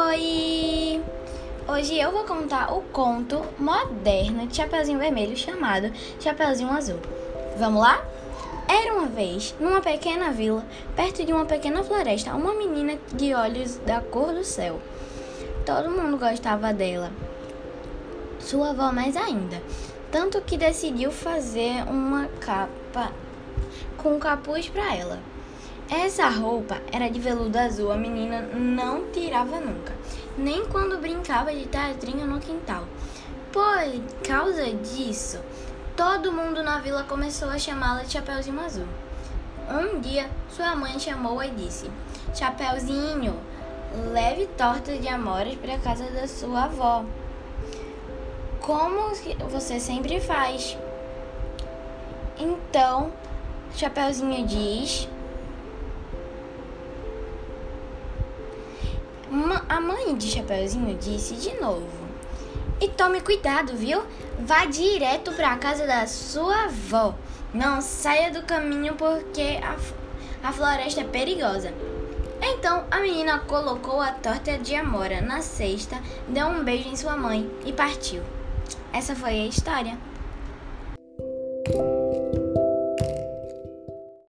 Oi! Hoje eu vou contar o conto moderno de Chapeuzinho Vermelho chamado Chapeuzinho Azul. Vamos lá? Era uma vez, numa pequena vila, perto de uma pequena floresta, uma menina de olhos da cor do céu. Todo mundo gostava dela. Sua avó mais ainda. Tanto que decidiu fazer uma capa com capuz para ela. Essa roupa era de veludo azul, a menina não tirava nunca, nem quando brincava de teatrinho no quintal. Por causa disso, todo mundo na vila começou a chamá-la de Chapeuzinho Azul. Um dia, sua mãe chamou-a e disse: Chapeuzinho, leve torta de amores para casa da sua avó. Como você sempre faz. Então, Chapeuzinho diz A mãe de Chapeuzinho disse de novo: E tome cuidado, viu? Vá direto para a casa da sua avó. Não saia do caminho porque a, a floresta é perigosa. Então a menina colocou a torta de amora na cesta, deu um beijo em sua mãe e partiu. Essa foi a história.